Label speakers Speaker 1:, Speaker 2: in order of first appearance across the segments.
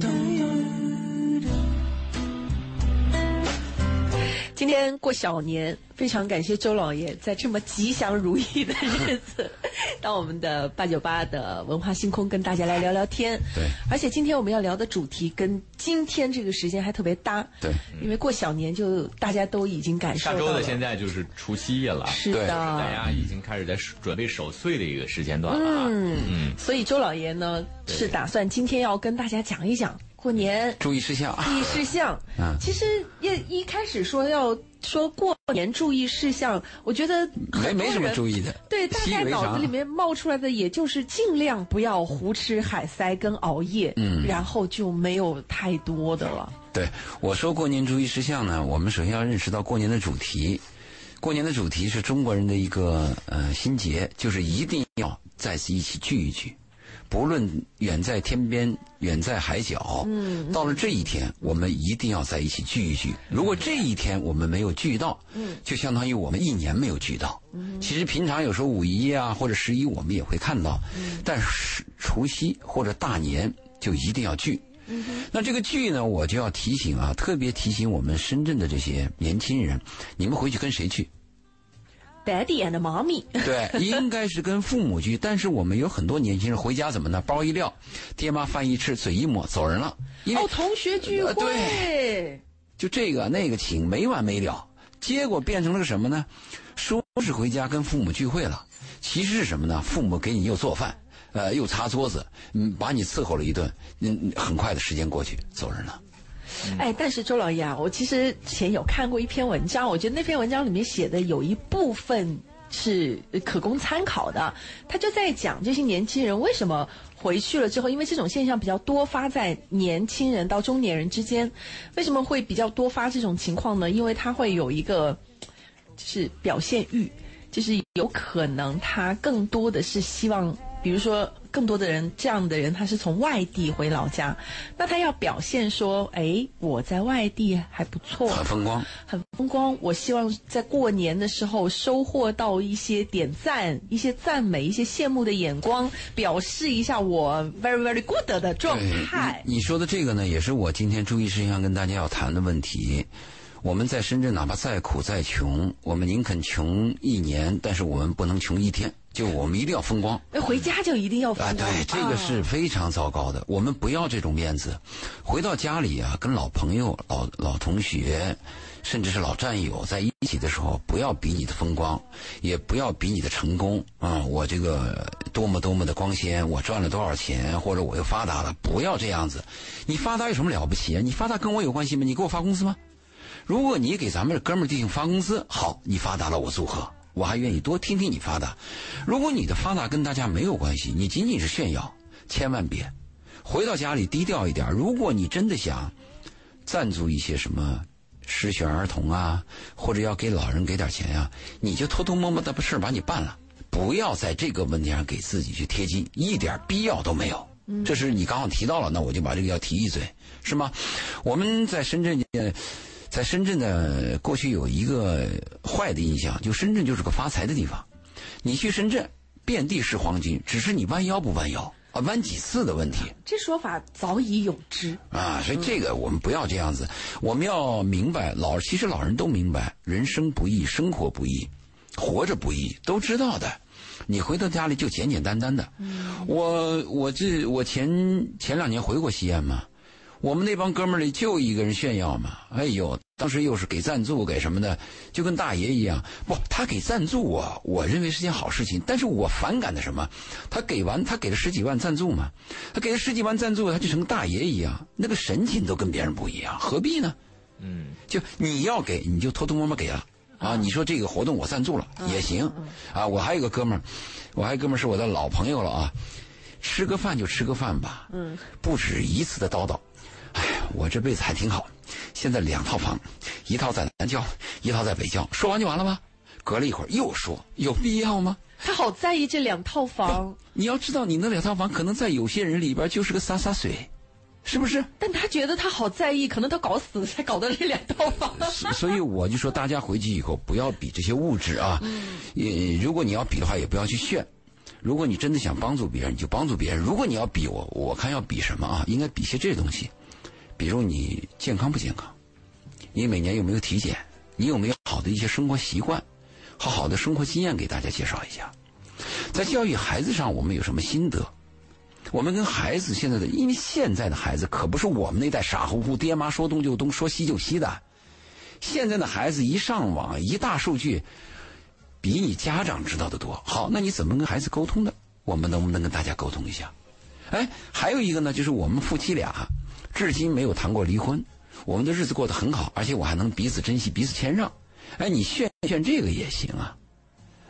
Speaker 1: Don't 今天过小年，非常感谢周老爷在这么吉祥如意的日子，到我们的八九八的文化星空跟大家来聊聊天。
Speaker 2: 对，
Speaker 1: 而且今天我们要聊的主题跟今天这个时间还特别搭。
Speaker 2: 对，
Speaker 1: 因为过小年就大家都已经感受到了。
Speaker 3: 下周的现在就是除夕夜了，
Speaker 1: 是的，
Speaker 3: 大家已经开始在准备守岁的一个时间段了啊。
Speaker 1: 嗯嗯，所以周老爷呢是打算今天要跟大家讲一讲。过年
Speaker 2: 注意事项，
Speaker 1: 注意事项。嗯，其实一一开始说要说过年注意事项，我觉得
Speaker 2: 没没什么注意的。
Speaker 1: 对，大概脑子里面冒出来的也就是尽量不要胡吃海塞跟熬夜，嗯，然后就没有太多的了。
Speaker 2: 对，我说过年注意事项呢，我们首先要认识到过年的主题。过年的主题是中国人的一个呃心结，就是一定要再次一起聚一聚。不论远在天边，远在海角，嗯，到了这一天，我们一定要在一起聚一聚。如果这一天我们没有聚到，嗯，就相当于我们一年没有聚到。嗯，其实平常有时候五一啊或者十一我们也会看到，嗯，但是除夕或者大年就一定要聚。嗯，那这个聚呢，我就要提醒啊，特别提醒我们深圳的这些年轻人，你们回去跟谁去
Speaker 1: ？Daddy and mommy，
Speaker 2: 对，应该是跟父母聚，但是我们有很多年轻人回家怎么呢？包一撂，爹妈饭一吃，嘴一抹，走人了。
Speaker 1: 哦，同学聚会，
Speaker 2: 对，就这个那个请没完没了，结果变成了个什么呢？说是回家跟父母聚会了，其实是什么呢？父母给你又做饭，呃，又擦桌子，嗯，把你伺候了一顿，嗯，很快的时间过去，走人了。
Speaker 1: 哎，但是周老爷啊，我其实之前有看过一篇文章，我觉得那篇文章里面写的有一部分是可供参考的。他就在讲这些年轻人为什么回去了之后，因为这种现象比较多发在年轻人到中年人之间，为什么会比较多发这种情况呢？因为他会有一个就是表现欲，就是有可能他更多的是希望，比如说。更多的人，这样的人他是从外地回老家，那他要表现说，哎，我在外地还不错，
Speaker 2: 很风光，
Speaker 1: 很风光。我希望在过年的时候收获到一些点赞、一些赞美、一些羡慕的眼光，表示一下我 very very good 的状态。
Speaker 2: 你说的这个呢，也是我今天注意事项跟大家要谈的问题。我们在深圳，哪怕再苦再穷，我们宁肯穷一年，但是我们不能穷一天。就我们一定要风光，
Speaker 1: 回家就一定要风光。
Speaker 2: 对，这个是非常糟糕的。我们不要这种面子。回到家里啊，跟老朋友、老老同学，甚至是老战友在一起的时候，不要比你的风光，也不要比你的成功啊！我这个多么多么的光鲜，我赚了多少钱，或者我又发达了，不要这样子。你发达有什么了不起啊？你发达跟我有关系吗？你给我发工资吗？如果你给咱们哥们弟兄发工资，好，你发达了，我祝贺。我还愿意多听听你发的。如果你的发达跟大家没有关系，你仅仅是炫耀，千万别。回到家里低调一点。如果你真的想赞助一些什么失学儿童啊，或者要给老人给点钱啊，你就偷偷摸摸的把事把你办了，不要在这个问题上给自己去贴金，一点必要都没有。这是你刚好提到了，那我就把这个要提一嘴，是吗？我们在深圳。在深圳呢，过去有一个坏的印象，就深圳就是个发财的地方。你去深圳，遍地是黄金，只是你弯腰不弯腰啊，弯几次的问题。
Speaker 1: 这说法早已有之
Speaker 2: 啊，所以这个我们不要这样子。我们要明白，老其实老人都明白，人生不易，生活不易，活着不易，都知道的。你回到家里就简简单单的。我我这我前前两年回过西安嘛。我们那帮哥们儿里就一个人炫耀嘛，哎呦，当时又是给赞助给什么的，就跟大爷一样。不，他给赞助啊，我认为是件好事情。但是我反感的什么？他给完，他给了十几万赞助嘛，他给了十几万赞助，他就成大爷一样，那个神情都跟别人不一样，何必呢？嗯，就你要给，你就偷偷摸摸给了啊。你说这个活动我赞助了也行啊。我还有个哥们儿，我还有哥们儿是我的老朋友了啊，吃个饭就吃个饭吧，嗯，不止一次的叨叨。哎呀，我这辈子还挺好，现在两套房，一套在南郊，一套在北郊。说完就完了吗？隔了一会儿又说，有必要吗？
Speaker 1: 他好在意这两套房。
Speaker 2: 你要知道，你那两套房可能在有些人里边就是个洒洒水，是不是？
Speaker 1: 但他觉得他好在意，可能他搞死才搞的这两套房。
Speaker 2: 所以我就说，大家回去以后不要比这些物质啊。嗯。如果你要比的话，也不要去炫。如果你真的想帮助别人，你就帮助别人。如果你要比我，我看要比什么啊？应该比些这东西，比如你健康不健康，你每年有没有体检，你有没有好的一些生活习惯，好好的生活经验给大家介绍一下。在教育孩子上，我们有什么心得？我们跟孩子现在的，因为现在的孩子可不是我们那代傻乎乎，爹妈说东就东，说西就西的。现在的孩子一上网，一大数据，比你家长知道的多。好，那你怎么跟孩子沟通的？我们能不能跟大家沟通一下？哎，还有一个呢，就是我们夫妻俩至今没有谈过离婚，我们的日子过得很好，而且我还能彼此珍惜、彼此谦让。哎，你炫炫这个也行啊。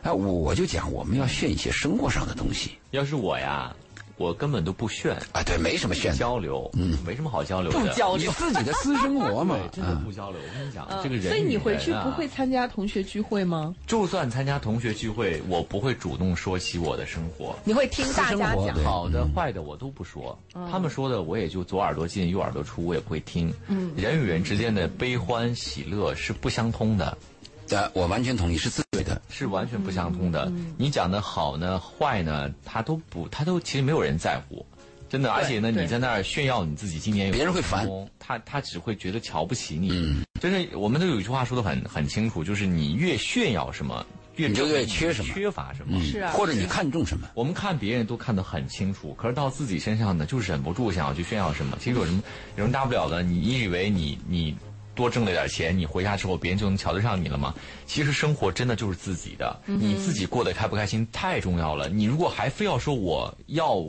Speaker 2: 哎，我就讲，我们要炫一些生活上的东西。
Speaker 3: 要是我呀。我根本都不炫。
Speaker 2: 啊，对，没什么炫。
Speaker 3: 交流，嗯，没什么好交流的，
Speaker 1: 不交
Speaker 2: 流，自己的私生活嘛，
Speaker 3: 真的不交流。我跟你讲，这个人，
Speaker 1: 所以你回去不会参加同学聚会吗？
Speaker 3: 就算参加同学聚会，我不会主动说起我的生活，
Speaker 1: 你会听大家讲，
Speaker 3: 好的坏的我都不说，他们说的我也就左耳朵进右耳朵出，我也不会听。嗯，人与人之间的悲欢喜乐是不相通的。
Speaker 2: 对，我完全同意，是自对的，
Speaker 3: 是完全不相通的。你讲的好呢，坏呢，他都不，他都其实没有人在乎。真的，而且呢，你在那儿炫耀你自己今年有
Speaker 2: 别人会烦，
Speaker 3: 他他只会觉得瞧不起你。嗯，就是我们都有一句话说的很很清楚，就是你越炫耀什么，越
Speaker 2: 就越缺什么，
Speaker 3: 缺乏什么，
Speaker 1: 是啊，
Speaker 2: 或者你看重什么。
Speaker 3: 我们看别人都看得很清楚，可是到自己身上呢，就忍不住想要去炫耀什么。其实有什么有什么大不了的？你以为你你多挣了点钱，你回家之后别人就能瞧得上你了吗？其实生活真的就是自己的，你自己过得开不开心太重要了。你如果还非要说我要。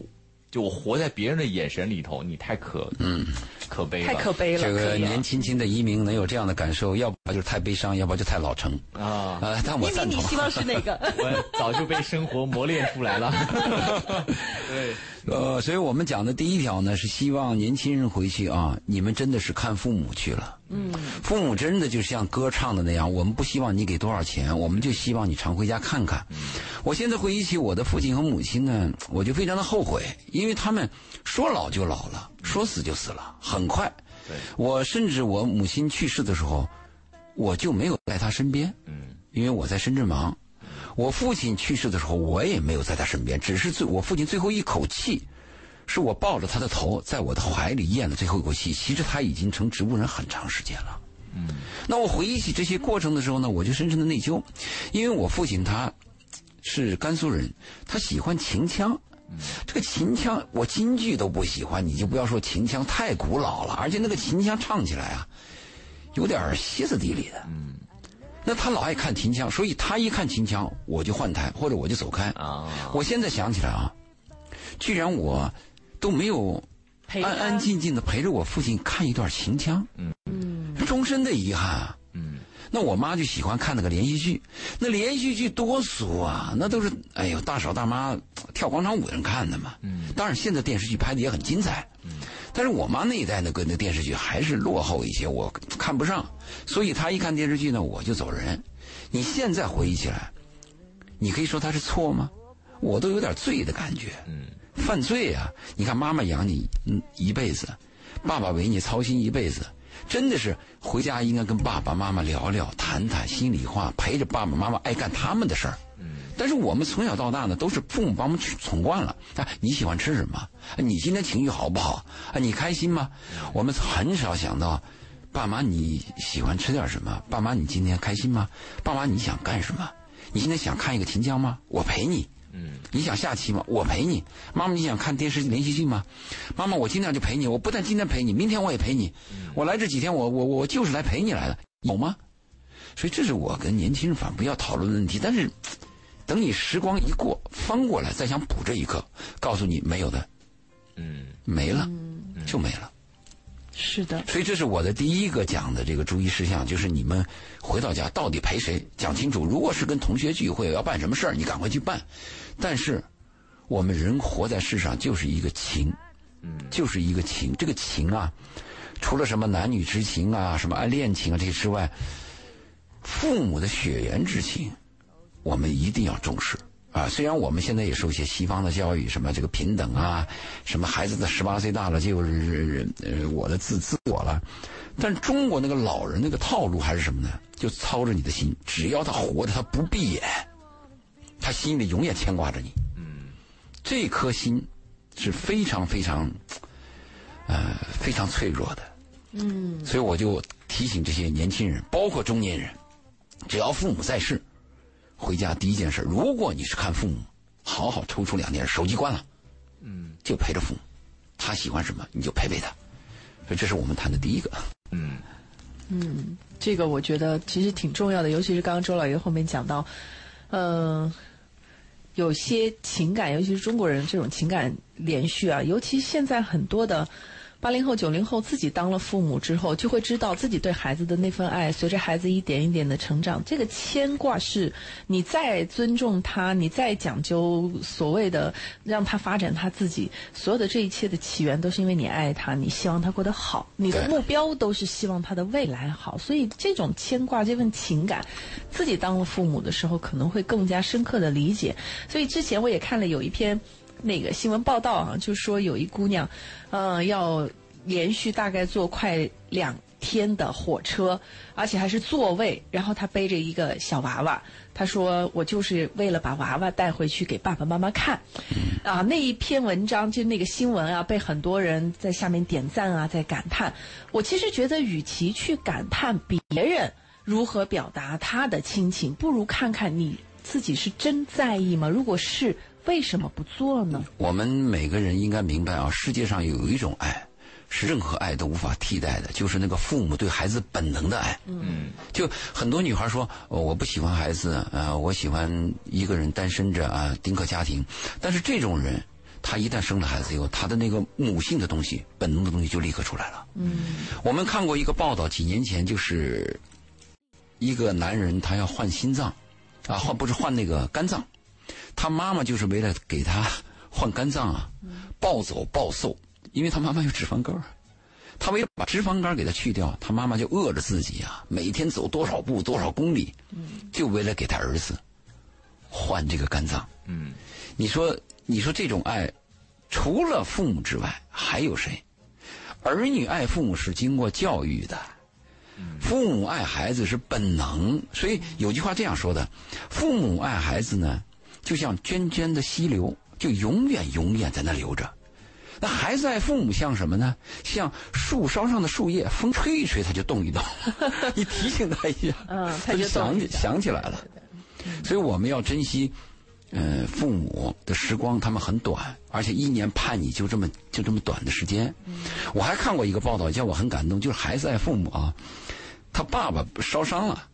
Speaker 3: 就我活在别人的眼神里头，你太可嗯，可悲了，
Speaker 1: 太可悲了。
Speaker 2: 这个年轻轻的移民能有这样的感受，要不就是太悲伤，要不就太老成啊。呃，但我赞同。
Speaker 1: 你希望是哪个？
Speaker 3: 我早就被生活磨练出来了。对。
Speaker 2: 呃，所以我们讲的第一条呢，是希望年轻人回去啊，你们真的是看父母去了。嗯，父母真的就像歌唱的那样，我们不希望你给多少钱，我们就希望你常回家看看。我现在回忆起我的父亲和母亲呢，我就非常的后悔，因为他们说老就老了，说死就死了，很快。我甚至我母亲去世的时候，我就没有在她身边。嗯，因为我在深圳忙。我父亲去世的时候，我也没有在他身边，只是最我父亲最后一口气，是我抱着他的头，在我的怀里咽了最后一口气。其实他已经成植物人很长时间了。嗯，那我回忆起这些过程的时候呢，我就深深的内疚，因为我父亲他是甘肃人，他喜欢秦腔。这个秦腔我京剧都不喜欢，你就不要说秦腔太古老了，而且那个秦腔唱起来啊，有点歇斯底里的。嗯。那他老爱看秦腔，所以他一看秦腔，我就换台或者我就走开。啊！我现在想起来啊，居然我都没有安安静静的陪着我父亲看一段秦腔。嗯嗯，终身的遗憾。嗯，那我妈就喜欢看那个连续剧，那连续剧多俗啊！那都是哎呦大嫂大妈跳广场舞人看的嘛。嗯，当然现在电视剧拍的也很精彩。嗯。但是我妈那一代那个那电视剧还是落后一些，我看不上，所以她一看电视剧呢，我就走人。你现在回忆起来，你可以说她是错吗？我都有点罪的感觉。嗯，犯罪啊！你看妈妈养你嗯一辈子，爸爸为你操心一辈子，真的是回家应该跟爸爸妈妈聊聊，谈谈心里话，陪着爸爸妈妈爱干他们的事儿。但是我们从小到大呢，都是父母帮我们宠惯了。啊，你喜欢吃什么？你今天情绪好不好？啊，你开心吗？我们很少想到，爸妈你喜欢吃点什么？爸妈你今天开心吗？爸妈你想干什么？你今天想看一个秦腔吗？我陪你。嗯。你想下棋吗？我陪你。妈妈你想看电视连续剧吗？妈妈我今天就陪你。我不但今天陪你，明天我也陪你。我来这几天，我我我就是来陪你来的，有吗？所以这是我跟年轻人反复要讨论的问题，但是。等你时光一过，翻过来再想补这一刻，告诉你没有的，嗯，没了，就没了。
Speaker 1: 是的。
Speaker 2: 所以这是我的第一个讲的这个注意事项，就是你们回到家到底陪谁，讲清楚。如果是跟同学聚会要办什么事儿，你赶快去办。但是我们人活在世上就是一个情，嗯，就是一个情。这个情啊，除了什么男女之情啊，什么爱恋情啊这些之外，父母的血缘之情。我们一定要重视啊！虽然我们现在也受一些西方的教育，什么这个平等啊，什么孩子的十八岁大了就是呃我的自自我了，但中国那个老人那个套路还是什么呢？就操着你的心，只要他活着，他不闭眼，他心里永远牵挂着你。嗯，这颗心是非常非常，呃，非常脆弱的。嗯，所以我就提醒这些年轻人，包括中年人，只要父母在世，回家第一件事，如果你是看父母，好好抽出两天，手机关了，嗯，就陪着父母，他喜欢什么你就陪陪他。所以这是我们谈的第一个。
Speaker 3: 嗯
Speaker 1: 嗯，这个我觉得其实挺重要的，尤其是刚刚周老爷后面讲到，嗯、有些情感，尤其是中国人这种情感连续啊，尤其现在很多的八零后、九零后自己当了父母之后，就会知道自己对孩子的那份爱，随着孩子一点一点的成长，这个牵挂是你再尊重他，你再讲究所谓的让他发展他自己，所有的这一切的起源都是因为你爱他，你希望他过得好，你的目标都是希望他的未来好，所以这种牵挂、这份情感，自己当了父母的时候可能会更加深刻的理解。所以之前我也看了有一篇那个新闻报道啊，就说有一姑娘，呃，要连续大概坐快两天的火车，而且还是座位，然后她背着一个小娃娃，她说我就是为了把娃娃带回去给爸爸妈妈看。啊，那一篇文章就那个新闻啊，被很多人在下面点赞啊，在感叹。我其实觉得，与其去感叹别人如何表达他的亲情，不如看看你自己是真在意吗？如果是，为什么不做呢？
Speaker 2: 我们每个人应该明白啊，世界上有一种爱，是任何爱都无法替代的，就是那个父母对孩子本能的爱。
Speaker 3: 嗯
Speaker 2: 就很多女孩说，哦我不喜欢孩子，呃，我喜欢一个人单身着啊，丁克家庭。但是这种人，他一旦生了孩子以后，他的那个母性的东西、本能的东西就立刻出来了。嗯，我们看过一个报道，几年前就是一个男人他要换心脏，啊，换不是换那个肝脏，他妈妈就是为了给他 换肝脏啊，暴走暴瘦，因为他妈妈有脂肪肝儿。他为了把脂肪肝给他去掉，他妈妈就饿着自己啊，每天走多少步多少公里，就为了给他儿子换这个肝脏。
Speaker 3: 嗯
Speaker 2: 你说，你说这种爱，除了父母之外，还有谁？儿女爱父母是经过教育的，父母爱孩子是本能。所以有句话这样说的：父母爱孩子呢，就像涓涓的溪流，就永远永远在那流着。那孩子爱父母像什么呢？像树梢上的树叶，风吹一吹它就动一动，你提醒他一下，
Speaker 1: 嗯
Speaker 2: 他就想想起来了。所以我们要珍惜，呃，父母的时光，他们很短，而且一年盼你就这么就这么短的时间。我还看过一个报道，叫我很感动，就是孩子爱父母啊，他爸爸烧伤了，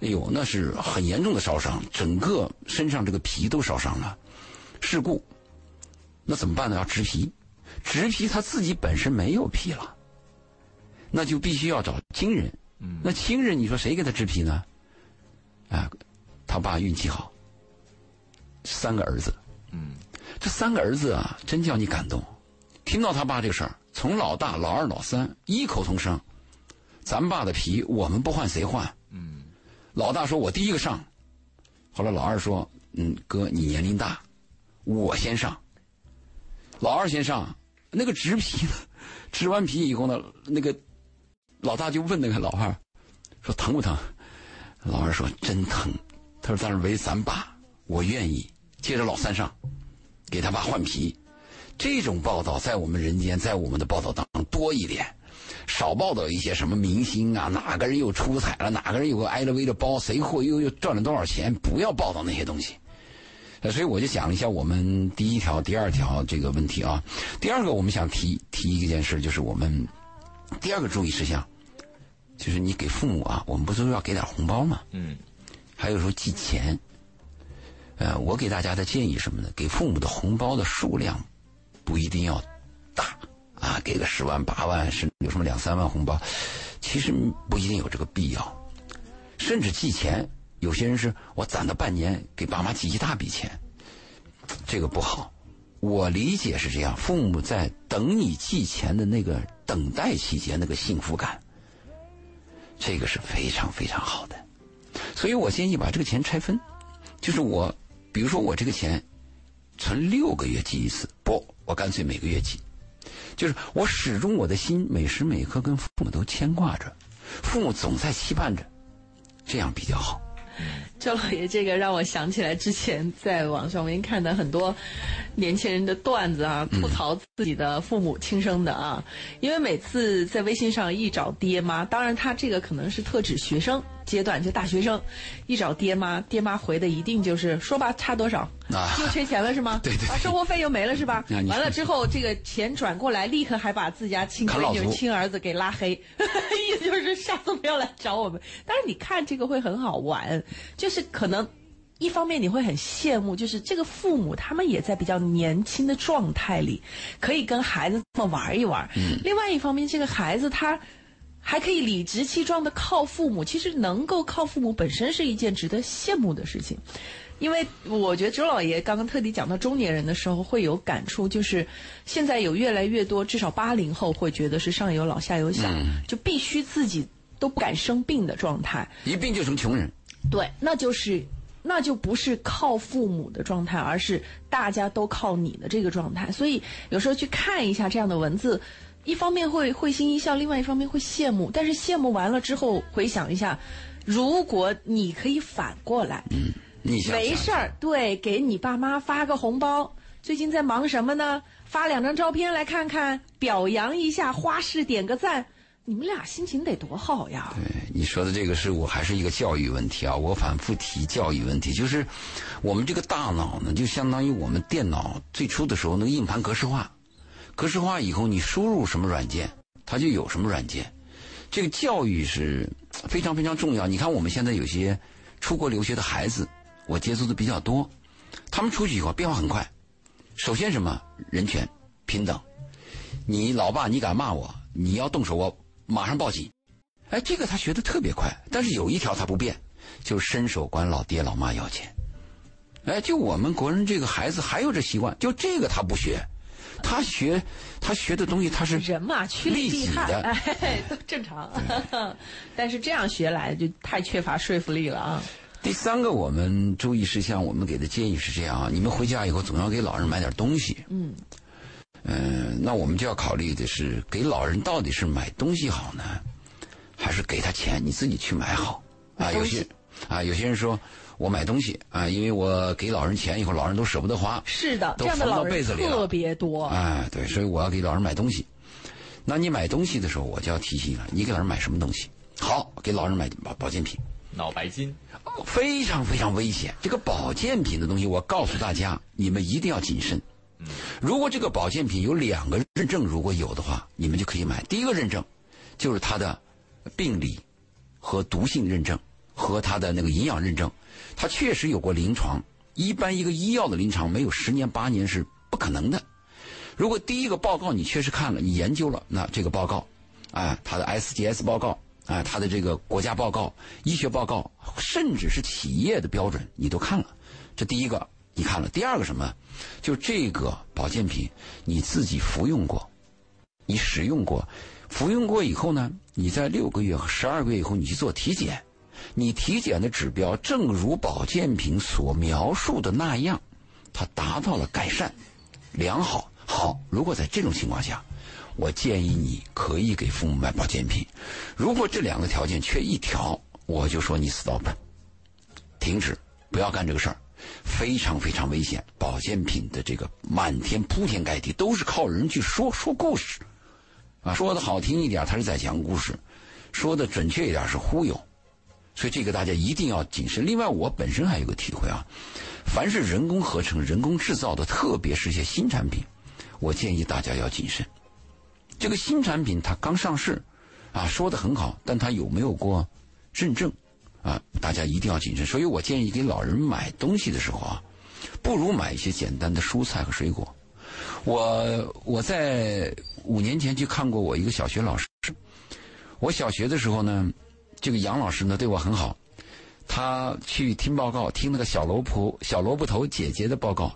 Speaker 2: 哎呦，那是很严重的烧伤，整个身上这个皮都烧伤了，事故，那怎么办呢？要植皮，植皮他自己本身没有皮了，那就必须要找亲人。那亲人，你说谁给他植皮呢？啊，他爸运气好，三个儿子。
Speaker 3: 嗯
Speaker 2: 这三个儿子啊，真叫你感动。听到他爸这个事儿，从老大、老二、老三异口同声：“咱爸的皮，我们不换谁换？”老大说：“我第一个上。”后来老二说：“嗯，哥，你年龄大，我先上。”老二先上，那个植皮呢，植完皮以后呢，那个老大就问那个老二说：“疼不疼？”老二说：“真疼。”他说：“但是为咱爸，我愿意。”接着老三上，给他爸换皮。这种报道在我们人间，在我们的报道当中多一点。少报道一些什么明星啊，哪个人又出彩了，哪个人有个 LV 的包，谁会又又赚了多少钱，不要报道那些东西。呃，所以我就想了一下我们第一条、第二条这个问题啊。第二个，我们想提提一件事，就是我们第二个注意事项，就是你给父母啊，我们不是说要给点红包吗？
Speaker 3: 嗯
Speaker 2: 还有时候寄钱。呃，我给大家的建议什么呢？给父母的红包的数量不一定要大啊，给个十万、八万，甚至有什么两三万红包，其实不一定有这个必要。甚至寄钱，有些人是我攒了半年给爸妈寄一大笔钱，这个不好。我理解是这样，父母在等你寄钱的那个等待期间，那个幸福感，这个是非常非常好的。所以我建议把这个钱拆分，就是我，比如说我这个钱存六个月寄一次，不，我干脆每个月寄，就是我始终我的心每时每刻跟父母都牵挂着，父母总在期盼着，这样比较好。
Speaker 1: 周老爷这个让我想起来之前在网上面看的很多年轻人的段子啊，吐槽自己的父母亲生的啊，因为每次在微信上一找爹妈，当然他这个可能是特指学生。阶段就大学生，一找爹妈，爹妈回的一定就是说吧，差多少？
Speaker 2: 啊，
Speaker 1: 又缺钱了是吗？
Speaker 2: 对对，
Speaker 1: 生活费又没了是吧？完了之后，这个钱转过来，立刻还把自家亲闺女、亲儿子给拉黑，意思就是下次不要来找我们。但是你看这个会很好玩，就是可能一方面你会很羡慕，就是这个父母他们也在比较年轻的状态里，可以跟孩子这么玩一玩。嗯。另外一方面，这个孩子他。还可以理直气壮的靠父母，其实能够靠父母本身是一件值得羡慕的事情，因为我觉得周老爷刚刚特地讲到中年人的时候会有感触，就是现在有越来越多，至少八零后会觉得是上有老下有小，就必须自己都不敢生病的状态，
Speaker 2: 一病就成穷人，
Speaker 1: 对，那就是那就不是靠父母的状态，而是大家都靠你的这个状态，所以有时候去看一下这样的文字。一方面会会心一笑，另外一方面会羡慕。但是羡慕完了之后，回想一下，如果你可以反过来，
Speaker 2: 嗯，你
Speaker 1: 没事儿，对，给你爸妈发个红包。最近在忙什么呢？发两张照片来看看，表扬一下，花式点个赞，你们俩心情得多好呀！
Speaker 2: 对，你说的这个是我还是一个教育问题啊。我反复提教育问题，就是我们这个大脑呢，就相当于我们电脑最初的时候那个硬盘格式化。格式化以后，你输入什么软件，它就有什么软件。这个教育是非常非常重要。你看，我们现在有些出国留学的孩子，我接触的比较多，他们出去以后变化很快。首先，什么人权平等？你老爸你敢骂我，你要动手，我马上报警。哎，这个他学的特别快。但是有一条他不变，就是伸手管老爹老妈要钱。哎，就我们国人这个孩子还有这习惯，就这个他不学。他学，他学的东西他是
Speaker 1: 人嘛，趋利避害，哎，都正常。但是这样学来就太缺乏说服力了啊。
Speaker 2: 第三个，我们注意事项，我们给的建议是这样啊：你们回家以后总要给老人买点东西。嗯。嗯，那我们就要考虑的是，给老人到底是买东西好呢，还是给他钱你自己去买好？啊，有些啊，有些人说。我买东西啊，因为我给老人钱以后，老人都舍不得花。
Speaker 1: 是的，这样的老人特别多。
Speaker 2: 哎，对，所以我要给老人买东西。那你买东西的时候，我就要提醒了，你给老人买什么东西？好，给老人买保保健品。
Speaker 3: 脑白金，
Speaker 2: 非常非常危险。这个保健品的东西，我告诉大家，你们一定要谨慎。如果这个保健品有两个认证，如果有的话，你们就可以买。第一个认证，就是它的病理和毒性认证和它的那个营养认证。它确实有过临床，一般一个医药的临床没有十年八年是不可能的。如果第一个报告你确实看了，你研究了，那这个报告，啊，它的 SGS 报告，啊，它的这个国家报告、医学报告，甚至是企业的标准，你都看了，这第一个你看了。第二个什么？就这个保健品你自己服用过，你使用过，服用过以后呢，你在六个月和十二个月以后你去做体检。你体检的指标正如保健品所描述的那样，它达到了改善、良好。好，如果在这种情况下，我建议你可以给父母买保健品。如果这两个条件缺一条，我就说你 stop，停止，不要干这个事儿，非常非常危险。保健品的这个满天铺天盖地，都是靠人去说说故事，啊，说的好听一点，他是在讲故事；说的准确一点，是忽悠。所以这个大家一定要谨慎。另外，我本身还有个体会啊，凡是人工合成、人工制造的，特别是一些新产品，我建议大家要谨慎。这个新产品它刚上市，啊，说的很好，但它有没有过认证？啊，大家一定要谨慎。所以我建议给老人买东西的时候啊，不如买一些简单的蔬菜和水果。我我在五年前去看过我一个小学老师，我小学的时候呢。这个杨老师呢对我很好，他去听报告，听那个小萝卜小萝卜头姐姐的报告，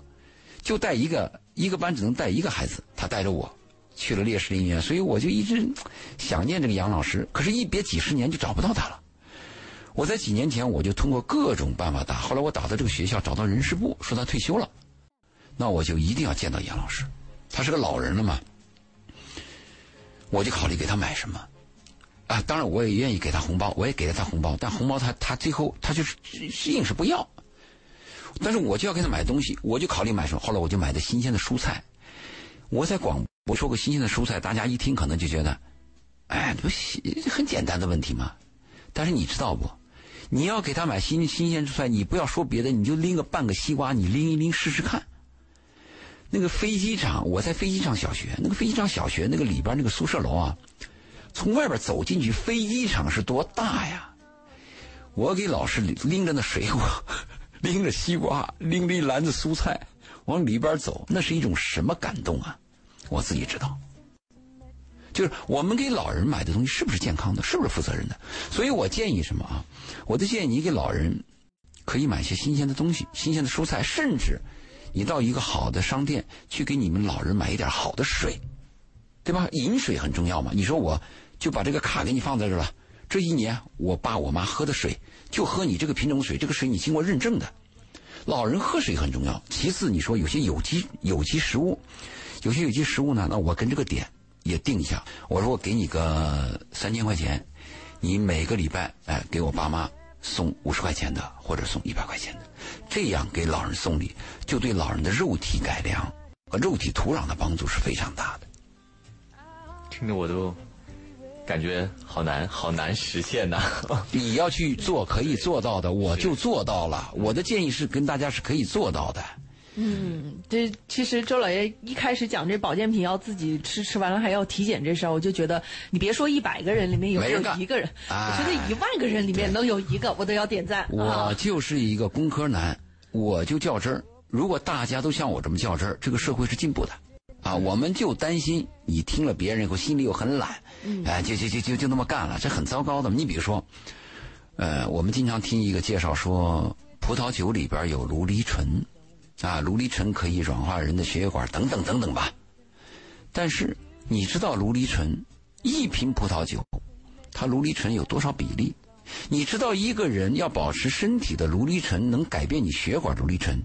Speaker 2: 就带一个一个班只能带一个孩子，他带着我去了烈士陵园，所以我就一直想念这个杨老师，可是，一别几十年就找不到他了。我在几年前我就通过各种办法打，后来我打到这个学校，找到人事部说他退休了，那我就一定要见到杨老师，他是个老人了嘛，我就考虑给他买什么。啊，当然我也愿意给他红包，我也给了他红包，但红包他他最后他就是硬是不要。但是我就要给他买东西，我就考虑买什么。后来我就买的新鲜的蔬菜。我在广播说过新鲜的蔬菜，大家一听可能就觉得，哎，不很简单的问题嘛。但是你知道不？你要给他买新新鲜蔬菜，你不要说别的，你就拎个半个西瓜，你拎一拎试试看。那个飞机场，我在飞机场小学，那个飞机场小学那个里边那个宿舍楼啊，从外边走进去，飞机场是多大呀？我给老师拎着那水果，拎着西瓜，拎着一篮子蔬菜往里边走，那是一种什么感动啊？我自己知道。就是我们给老人买的东西是不是健康的，是不是负责任的？所以我建议什么啊？我的建议，你给老人可以买些新鲜的东西，新鲜的蔬菜，甚至。你到一个好的商店去给你们老人买一点好的水，对吧？饮水很重要嘛。你说我就把这个卡给你放在这了，这一年我爸我妈喝的水就喝你这个品种水，这个水你经过认证的。老人喝水很重要。其次，你说有些有机有机食物，有些有机食物呢，那我跟这个点也定一下。我说我给你个三千块钱，你每个礼拜哎给我爸妈。送五十块钱的，或者送一百块钱的，这样给老人送礼，就对老人的肉体改良和肉体土壤的帮助是非常大的。
Speaker 3: 听着我都感觉好难，好难实现呐！
Speaker 2: 你要去做，可以做到的，我就做到了。我的建议是跟大家是可以做到的。
Speaker 1: 嗯，这其实周老爷一开始讲这保健品要自己吃，吃完了还要体检这事儿，我就觉得你别说一百个人里面有没有一个人，我觉得一万个人里面能有一个，我都要点赞。
Speaker 2: 我就是一个工科男，我就较真儿。如果大家都像我这么较真儿，这个社会是进步的。啊，我们就担心你听了别人以后心里又很懒，哎，就就就就就那么干了，这很糟糕的。你比如说，呃，我们经常听一个介绍说，葡萄酒里边有卢梨醇。啊，卢梨醇可以软化人的血液管，等等等等吧。但是你知道卢梨醇一瓶葡萄酒，它卢梨醇有多少比例？你知道一个人要保持身体的卢梨醇能改变你血管卢梨醇，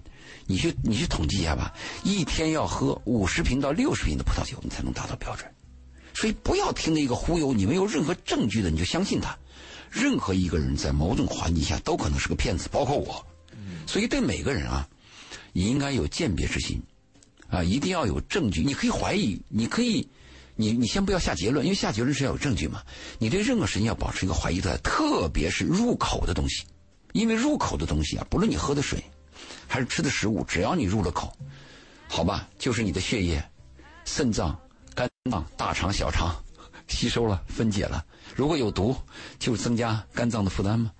Speaker 2: 你去你去统计一下吧，一天要喝五十瓶到六十瓶的葡萄酒，你才能达到标准。所以不要听那个忽悠，你没有任何证据的你就相信他。任何一个人在某种环境下都可能是个骗子，包括我。所以对每个人啊。你应该有鉴别之心，啊，一定要有证据。你可以怀疑，你可以，你你先不要下结论，因为下结论是要有证据嘛。你对任何事情要保持一个怀疑态，特别是入口的东西，因为入口的东西啊，不论你喝的水，还是吃的食物，只要你入了口，好吧，就是你的血液、肾脏、肝脏、大肠、小肠吸收了、分解了。如果有毒，就增加肝脏的负担嘛。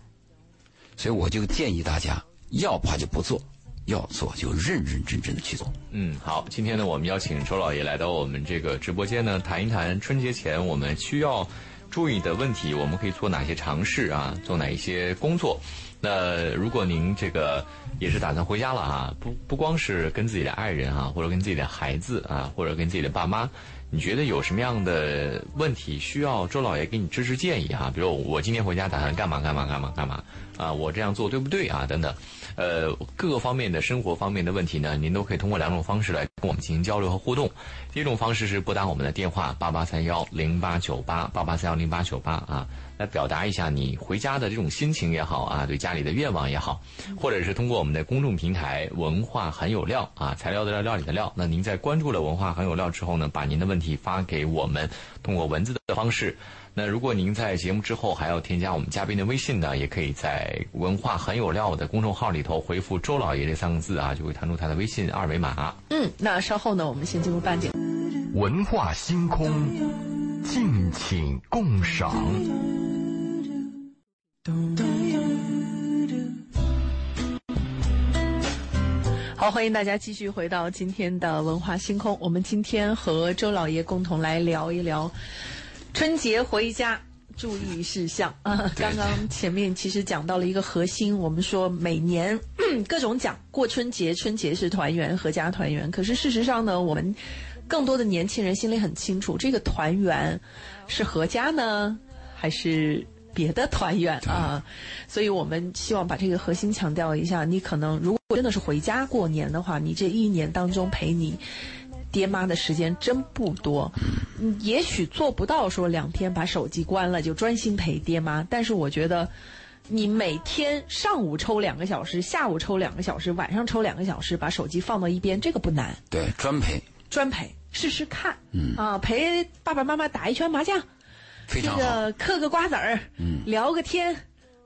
Speaker 2: 所以我就建议大家，要怕就不做。要做就认认真真的去做。
Speaker 3: 嗯，好，今天呢，我们邀请周老爷来到我们这个直播间呢，谈一谈春节前我们需要注意的问题，我们可以做哪些尝试啊，做哪一些工作。那如果您这个也是打算回家了啊，不不光是跟自己的爱人啊，或者跟自己的孩子啊，或者跟自己的爸妈，你觉得有什么样的问题需要周老爷给你支持建议啊？比如我今天回家打算干嘛干嘛干嘛干嘛啊？我这样做对不对啊？等等。呃，各个方面的生活方面的问题呢，您都可以通过两种方式来跟我们进行交流和互动。第一种方式是拨打我们的电话八八三幺零八九八八八三幺零八九八啊，来表达一下你回家的这种心情也好啊，对家里的愿望也好，或者是通过我们的公众平台“文化很有料”啊，材料的料，料理的料。那您在关注了“文化很有料”之后呢，把您的问题发给我们，通过文字的方式。那如果您在节目之后还要添加我们嘉宾的微信呢，也可以在“文化很有料”的公众号里头回复“周老爷”这三个字啊，就会弹出他的微信二维码。
Speaker 1: 嗯，那稍后呢，我们先进入半点。
Speaker 4: 文化星空，敬请共赏。
Speaker 1: 好，欢迎大家继续回到今天的文化星空。我们今天和周老爷共同来聊一聊。春节回家注意事项 啊！刚刚前面其实讲到了一个核心，我们说每年 各种讲过春节，春节是团圆，合家团圆。可是事实上呢，我们更多的年轻人心里很清楚，这个团圆是合家呢，还是别的团圆啊？所以我们希望把这个核心强调一下。你可能如果真的是回家过年的话，你这一年当中陪你。爹妈的时间真不多，嗯，也许做不到说两天把手机关了就专心陪爹妈，但是我觉得。你每天上午抽两个小时，下午抽两个小时，晚上抽两个小时，把手机放到一边，这个不难。
Speaker 2: 对，专陪，
Speaker 1: 专陪，试试看。嗯啊，陪爸爸妈妈打一圈麻将，
Speaker 2: 非常好。
Speaker 1: 这个嗑个瓜子儿，嗯，聊个天，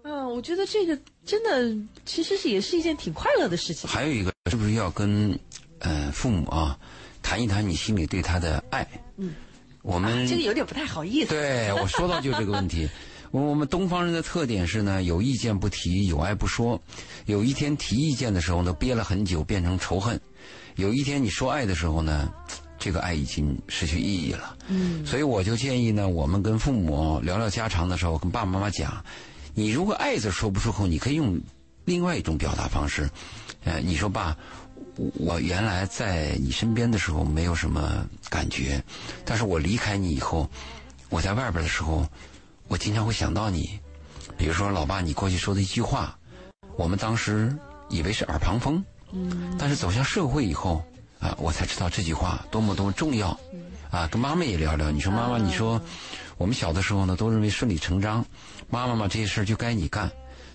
Speaker 1: 嗯，我觉得这个真的其实是也是一件挺快乐的事情。
Speaker 2: 还有一个，是不是要跟呃父母啊谈一谈你心里对他的爱？嗯，我们
Speaker 1: 这个有点不太好意思。
Speaker 2: 对我说到就这个问题。我我们东方人的特点是呢，有意见不提，有爱不说。有一天提意见的时候呢，憋了很久，变成仇恨；有一天你说爱的时候呢，这个爱已经失去意义了。嗯，所以我就建议呢，我们跟父母聊聊家常的时候，跟爸爸妈妈讲，你如果爱字说不出口，你可以用另外一种表达方式。呃，你说爸，我原来在你身边的时候没有什么感觉，但是我离开你以后，我在外边的时候。我经常会想到你，比如说老爸，你过去说的一句话，我们当时以为是耳旁风，嗯，但是走向社会以后啊，我才知道这句话多么多么重要，啊，跟妈妈也聊聊，你说妈妈，你说我们小的时候呢，都认为顺理成章，妈妈嘛这些事儿就该你干，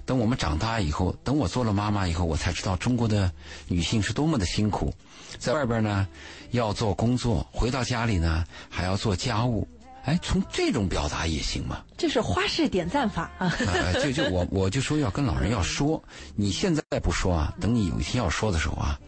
Speaker 2: 等我们长大以后，等我做了妈妈以后，我才知道中国的女性是多么的辛苦，在外边呢要做工作，回到家里呢还要做家务。哎，从这种表达也行嘛？
Speaker 1: 这是花式点赞法啊！
Speaker 2: 就就我我就说要跟老人要说，你现在不说啊，等你有一天要说的时候啊，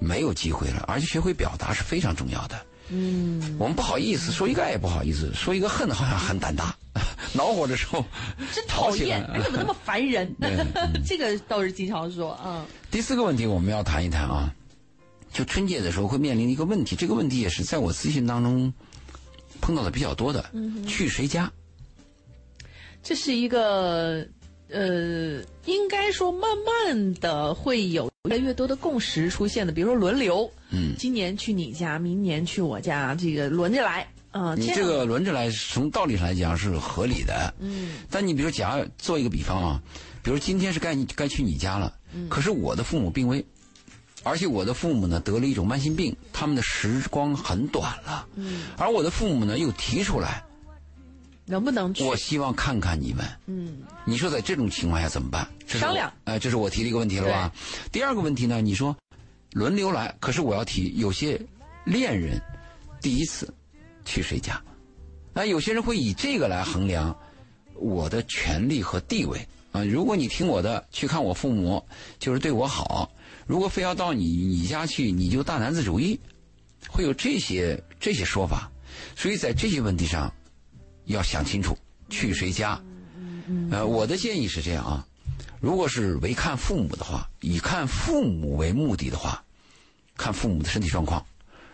Speaker 2: 没有机会了。而且学会表达是非常重要的。嗯，我们不好意思说一个爱不好意思，说一个恨好像很胆大，恼火的时候
Speaker 1: 真讨厌，你怎么那么烦人？这个倒是经常说啊。
Speaker 2: 第四个问题我们要谈一谈啊，就春节的时候会面临一个问题，这个问题也是在我咨询当中。碰到的比较多的，去谁家？
Speaker 1: 这是一个呃，应该说慢慢的会有越来越多的共识出现的，比如说轮流，嗯，今年去你家，明年去我家，这个轮着来啊。
Speaker 2: 你这个轮着来，从道理上来讲是合理的，嗯。但你比如假做一个比方啊，比如今天是该你该去你家了，嗯，可是我的父母病危。而且我的父母呢得了一种慢性病，他们的时光很短了。嗯。而我的父母呢又提出来，
Speaker 1: 能不能去？
Speaker 2: 我希望看看你们。嗯。你说在这种情况下怎么办？
Speaker 1: 商量。
Speaker 2: 哎，这是我提的一个问题了吧？第二个问题呢？你说轮流来，可是我要提有些恋人第一次去谁家？那有些人会以这个来衡量我的权利和地位啊。如果你听我的去看我父母，就是对我好。如果非要到你你家去，你就大男子主义，会有这些这些说法，所以在这些问题上要想清楚去谁家。呃，我的建议是这样啊，如果是为看父母的话，以看父母为目的的话，看父母的身体状况。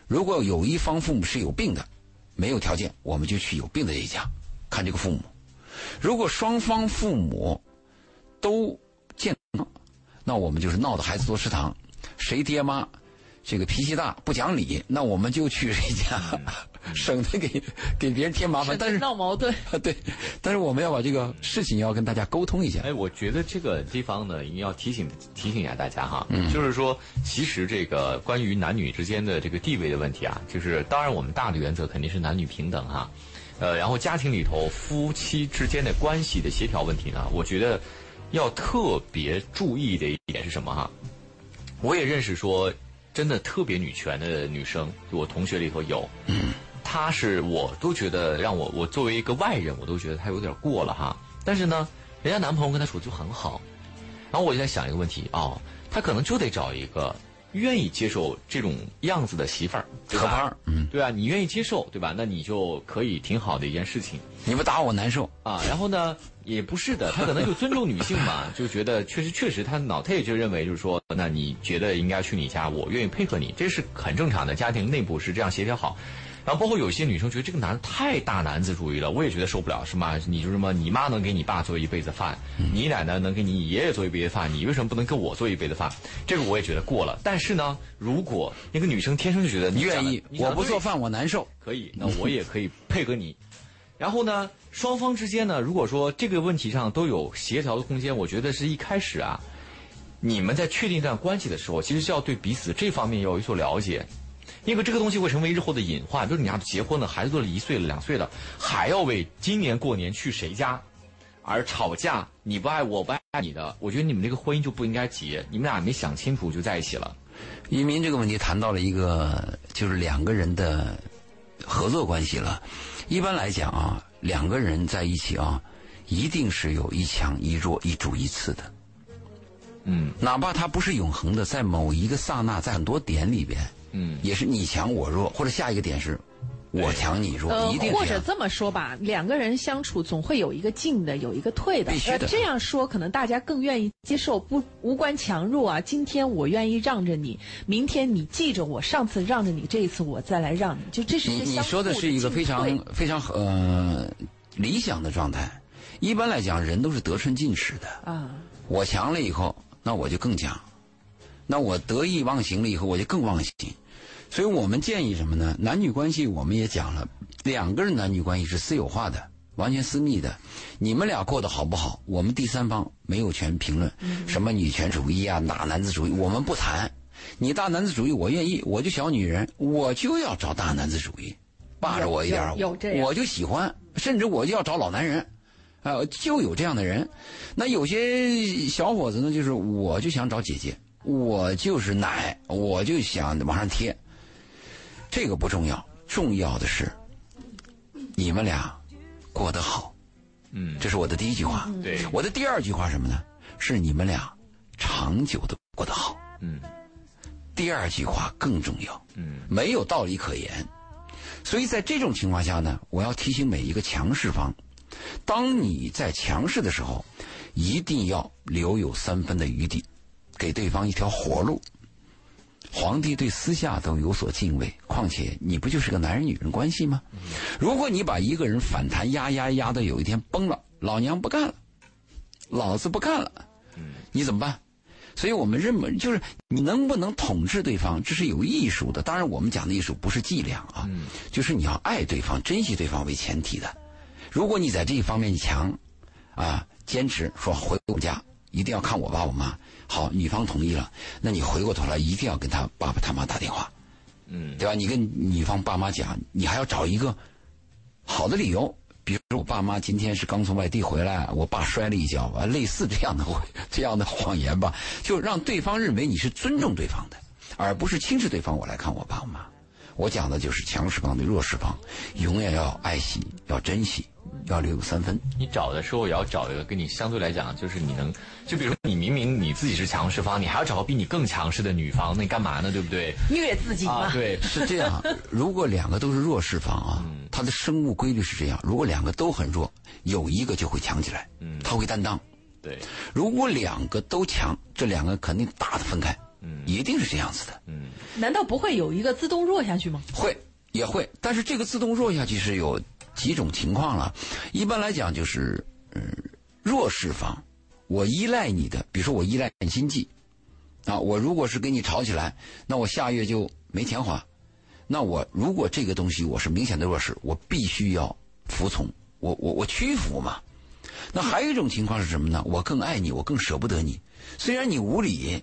Speaker 2: 如果有一方父母是有病的，没有条件，我们就去有病的这一家看这个父母。如果双方父母都健康。那我们就是闹的孩子多食堂，谁爹妈这个脾气大不讲理，那我们就去谁家，省得给给别人添麻烦。但是
Speaker 1: 闹矛盾
Speaker 2: 啊，对。但是我们要把这个事情要跟大家沟通一下。
Speaker 3: 哎，我觉得这个地方呢，要提醒提醒一下大家哈，就是说，其实这个关于男女之间的这个地位的问题啊，就是当然我们大的原则肯定是男女平等哈，呃，然后家庭里头夫妻之间的关系的协调问题呢，我觉得。要特别注意的一点是什么哈？我也认识说，真的特别女权的女生，就我同学里头有，她是我都觉得让我我作为一个外人，我都觉得她有点过了哈。但是呢，人家男朋友跟她处就很好，然后我就在想一个问题哦，她可能就得找一个。愿意接受这种样子的媳妇儿，
Speaker 2: 合拍儿，嗯，
Speaker 3: 对啊，你愿意接受，对吧？那你就可以挺好的一件事情。
Speaker 2: 你不打我难受
Speaker 3: 啊？然后呢，也不是的，他可能就尊重女性嘛，就觉得确实确实，他脑他也就认为就是说，那你觉得应该去你家，我愿意配合你，这是很正常的，家庭内部是这样协调好。然后包括有些女生觉得这个男的太大男子主义了，我也觉得受不了，是吗？你就什么，你妈能给你爸做一辈子饭，你奶奶能给你爷爷做一辈子饭，你为什么不能跟我做一辈子饭？这个我也觉得过了。但是呢，如果那个女生天生就觉得
Speaker 2: 你愿意，我不做饭我难受，
Speaker 3: 可以，那我也可以配合你。然后呢，双方之间呢，如果说这个问题上都有协调的空间，我觉得是一开始啊，你们在确定这段关系的时候，其实是要对彼此这方面要有所了解。因为这个东西会成为日后的隐患。就是你俩结婚了，孩子都一岁了、两岁了，还要为今年过年去谁家而吵架，你不爱我不爱你的，我觉得你们这个婚姻就不应该结。你们俩没想清楚就在一起了。
Speaker 2: 移民这个问题谈到了一个就是两个人的合作关系了。一般来讲啊，两个人在一起啊，一定是有一强一弱、一主一次的。
Speaker 3: 嗯
Speaker 2: 哪怕它不是永恒的，在某一个刹那，在很多点里边，
Speaker 3: 嗯，
Speaker 2: 也是你强我弱，或者下一个点是我强你弱，
Speaker 1: 呃
Speaker 2: 一定。
Speaker 1: 或者这么说吧，两个人相处总会有一个进的，有一个退的。
Speaker 2: 必须的
Speaker 1: 呃这样说可能大家更愿意接受，不无关强弱啊。今天我愿意让着你，明天你记着我上次让着你，这一次我再来让你，就这是一
Speaker 2: 你你说的是一个非常非常呃理想的状态。一般来讲，人都是得寸进尺的。
Speaker 1: 啊，
Speaker 2: 我强了以后，那我就更强；那我得意忘形了以后，我就更忘形。所以我们建议什么呢？男女关系我们也讲了，两个人男女关系是私有化的，完全私密的。你们俩过得好不好，我们第三方没有权评论。什么女权主义啊、大男子主义，我们不谈。你大男子主义，我愿意，我就小女人，我就要找大男子主义，霸着我一点我就喜欢，甚至我就要找老男人。啊、就有这样的人。那有些小伙子呢，就是我就想找姐姐，我就是奶，我就想往上贴。这个不重要，重要的是你们俩过得好。
Speaker 3: 嗯，
Speaker 2: 这是我的第一句话。
Speaker 3: 对，
Speaker 2: 我的第二句话什么呢？是你们俩长久的过得好。
Speaker 3: 嗯
Speaker 2: 第二句话更重要，
Speaker 3: 嗯
Speaker 2: 没有道理可言。所以在这种情况下呢，我要提醒每一个强势方，当你在强势的时候，一定要留有三分的余地，给对方一条活路。皇帝对私下都有所敬畏，况且你不就是个男人女人关系吗？如果你把一个人反弹压压压的有一天崩了，老娘不干了，老子不干了，你怎么办？所以我们认为，就是你能不能统治对方，这是有艺术的。当然，我们讲的艺术不是伎俩啊，就是你要爱对方、珍惜对方为前提的。如果你在这一方面强，啊，坚持说回我家一定要看我爸我妈，好，女方同意了，那你回过头来一定要跟他爸爸他妈打电话，
Speaker 3: 嗯
Speaker 2: 对吧？你跟女方爸妈讲，你还要找一个好的理由，比如说我爸妈今天是刚从外地回来，我爸摔了一跤啊，类似这样的这样的谎言吧，就让对方认为你是尊重对方的，而不是轻视对方。我来看我爸我妈，我讲的就是强势方对弱势方，永远要爱惜，要珍惜，要留有三分。
Speaker 3: 你找的时候也要找一个跟你相对来讲，就是你能，就比如说你明明你自己是强势方，你还要找个比你更强势的女方，那你干嘛呢？对不对？
Speaker 1: 虐自己嘛。
Speaker 3: 啊，对，
Speaker 2: 是这样，如果两个都是弱势方啊，它的生物规律是这样：如果两个都很弱，有一个就会强起来，
Speaker 3: 嗯
Speaker 2: 他会担当；
Speaker 3: 对，
Speaker 2: 如果两个都强，这两个肯定打得分开，
Speaker 3: 嗯
Speaker 2: 一定是这样子的。
Speaker 3: 嗯
Speaker 1: 难道不会有一个自动弱下去吗？
Speaker 2: 会也会，但是这个自动弱下去是有几种情况了。一般来讲就是，嗯，弱势方，我依赖你的，比如说我依赖你经济，啊，我如果是跟你吵起来，那我下月就没钱花，那我如果这个东西我是明显的弱势，我必须要服从，我我我屈服嘛。那还有一种情况是什么呢？我更爱你，我更舍不得你，虽然你无理，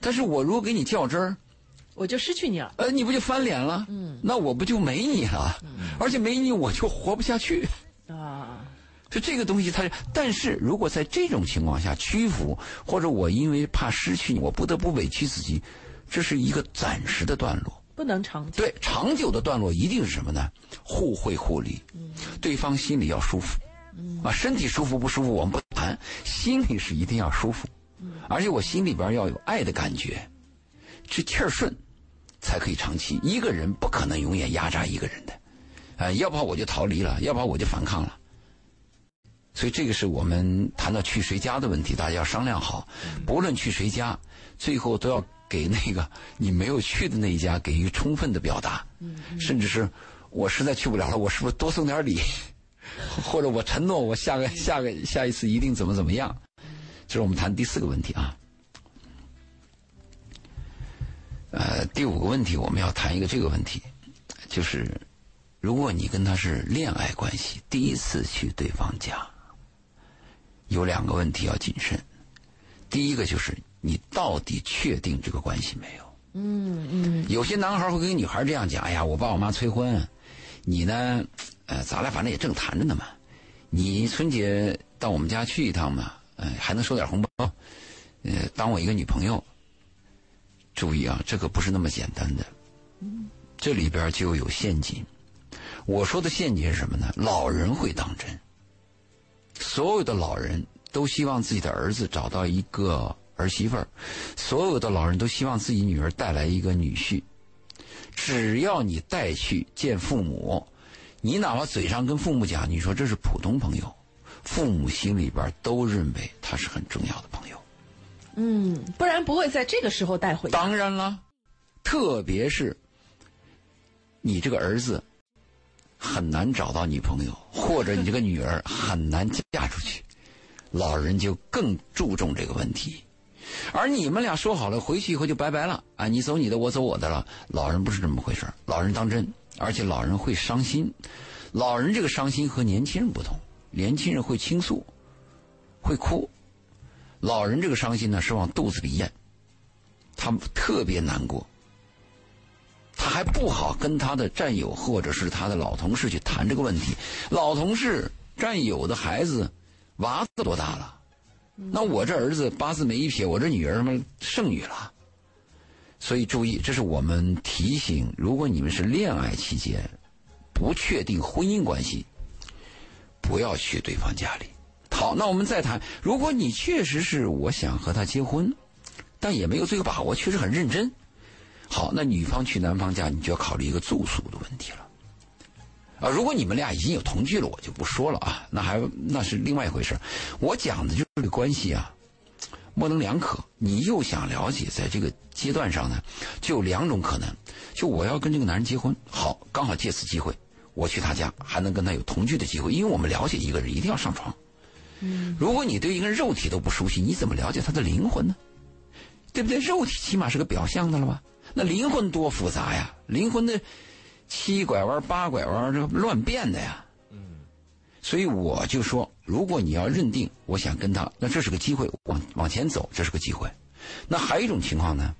Speaker 2: 但是我如果给你较真儿。
Speaker 1: 我就失去你了。
Speaker 2: 呃，你不就翻脸了？嗯，那我不就没你了？嗯而且没你我就活不下去。
Speaker 1: 啊，
Speaker 2: 就这个东西它是，但是如果在这种情况下屈服，或者我因为怕失去你，我不得不委屈自己，这是一个暂时的段落。
Speaker 1: 不能长久。
Speaker 2: 对，长久的段落一定是什么呢？互惠互利，对方心里要舒服，啊，身体舒服不舒服我们不谈，心里是一定要舒服，而且我心里边要有爱的感觉，这气儿顺，才可以长期。一个人不可能永远压榨一个人的，啊、要不然我就逃离了，要不然我就反抗了。所以这个是我们谈到去谁家的问题，大家要商量好，不论去谁家，最后都要给那个你没有去的那一家给予充分的表达，甚至是我实在去不了了，我是不是多送点礼，或者我承诺我下个下个下一次一定怎么怎么样？这是我们谈第四个问题啊。呃，第五个问题我们要谈一个这个问题，就是如果你跟他是恋爱关系，第一次去对方家，有两个问题要谨慎。第一个就是你到底确定这个关系没有？嗯嗯。有些男孩会跟女孩这样讲：“哎呀，我爸我妈催婚，你呢？呃，咱俩反正也正谈着呢嘛。你春节到我们家去一趟嘛，呃，还能收点红包，呃，当我一个女朋友。注意啊，这个不是那么简单的，这里边就有陷阱。我说的陷阱是什么呢？老人会当真。所有的老人都希望自己的儿子找到一个儿媳妇儿，所有的老人都希望自己女儿带来一个女婿。只要你带去见父母，你哪怕嘴上跟父母讲，你说这是普通朋友，父母心里边都认为他是很重要的朋友。
Speaker 1: 嗯，不然不会在这个时候带回。
Speaker 2: 当然了，特别是你这个儿子很难找到女朋友，或者你这个女儿很难嫁出去，老人就更注重这个问题。而你们俩说好了回去以后就拜拜了啊，你走你的，我走我的了。老人不是这么回事老人当真，而且老人会伤心。老人这个伤心和年轻人不同，年轻人会倾诉，会哭。老人这个伤心呢，是往肚子里咽，他特别难过，他还不好跟他的战友或者是他的老同事去谈这个问题。老同事、战友的孩子娃子多大了？那我这儿子八字没一撇，我这女儿们剩女了。所以注意，这是我们提醒：如果你们是恋爱期间不确定婚姻关系，不要去对方家里。好，那我们再谈。如果你确实是我想和他结婚，但也没有这个把握，确实很认真。好，那女方去男方家，你就要考虑一个住宿的问题了。啊，如果你们俩已经有同居了，我就不说了啊，那还那是另外一回事。我讲的就是这关系啊，模棱两可。你又想了解，在这个阶段上呢，就有两种可能：就我要跟这个男人结婚，好，刚好借此机会，我去他家，还能跟他有同居的机会，因为我们了解一个人，一定要上床。如果你对一个人肉体都不熟悉，你怎么了解他的灵魂呢？对不对？肉体起码是个表象的了吧？那灵魂多复杂呀！灵魂的七拐弯八拐弯，这乱变的呀。嗯。所以我就说，如果你要认定我想跟他，那这是个机会，往往前走，这是个机会。那还有一种情况呢，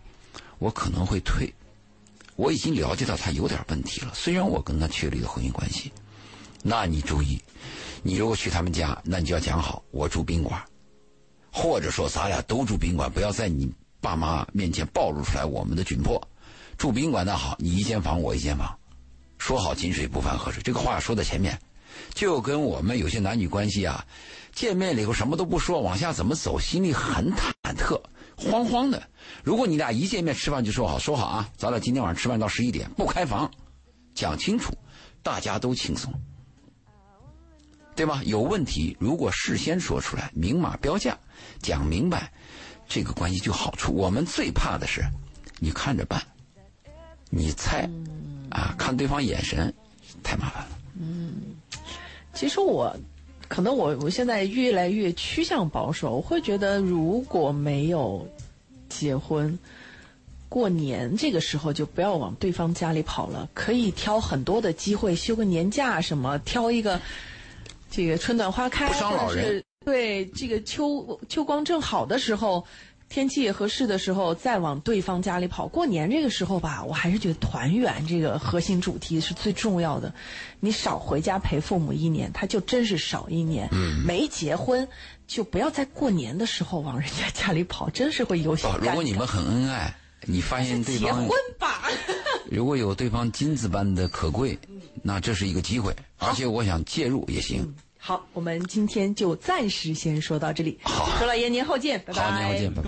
Speaker 2: 我可能会退。我已经了解到他有点问题了，虽然我跟他确立了婚姻关系，那你注意。你如果去他们家，那你就要讲好，我住宾馆，或者说咱俩都住宾馆，不要在你爸妈面前暴露出来我们的窘迫。住宾馆那好，你一间房，我一间房，说好井水不犯河水。这个话说在前面，就跟我们有些男女关系啊，见面了以后什么都不说，往下怎么走，心里很忐忑、慌慌的。如果你俩一见面吃饭就说好，说好啊，咱俩今天晚上吃饭到十一点不开房，讲清楚，大家都轻松。对吧？有问题，如果事先说出来，明码标价，讲明白，这个关系就好处。我们最怕的是，你看着办，你猜，啊，看对方眼神，太麻烦了。
Speaker 1: 嗯，其实我，可能我我现在越来越趋向保守，我会觉得如果没有结婚，过年这个时候就不要往对方家里跑了，可以挑很多的机会，休个年假什么，挑一个。这个春暖花开，
Speaker 2: 不伤老人。
Speaker 1: 对，这个秋秋光正好的时候，天气也合适的时候，再往对方家里跑。过年这个时候吧，我还是觉得团圆这个核心主题是最重要的。你少回家陪父母一年，他就真是少一年。嗯。没结婚，就不要在过年的时候往人家家里跑，真是会有些。
Speaker 2: 如果你们很恩爱，你发现对方
Speaker 1: 结婚吧。
Speaker 2: 如果有对方金子般的可贵。那这是一个机会，而且我想介入也行。
Speaker 1: 好，我们今天就暂时先说到这里。
Speaker 2: 好，
Speaker 1: 周老爷，年后见，拜拜。
Speaker 2: 好，年后见，拜拜。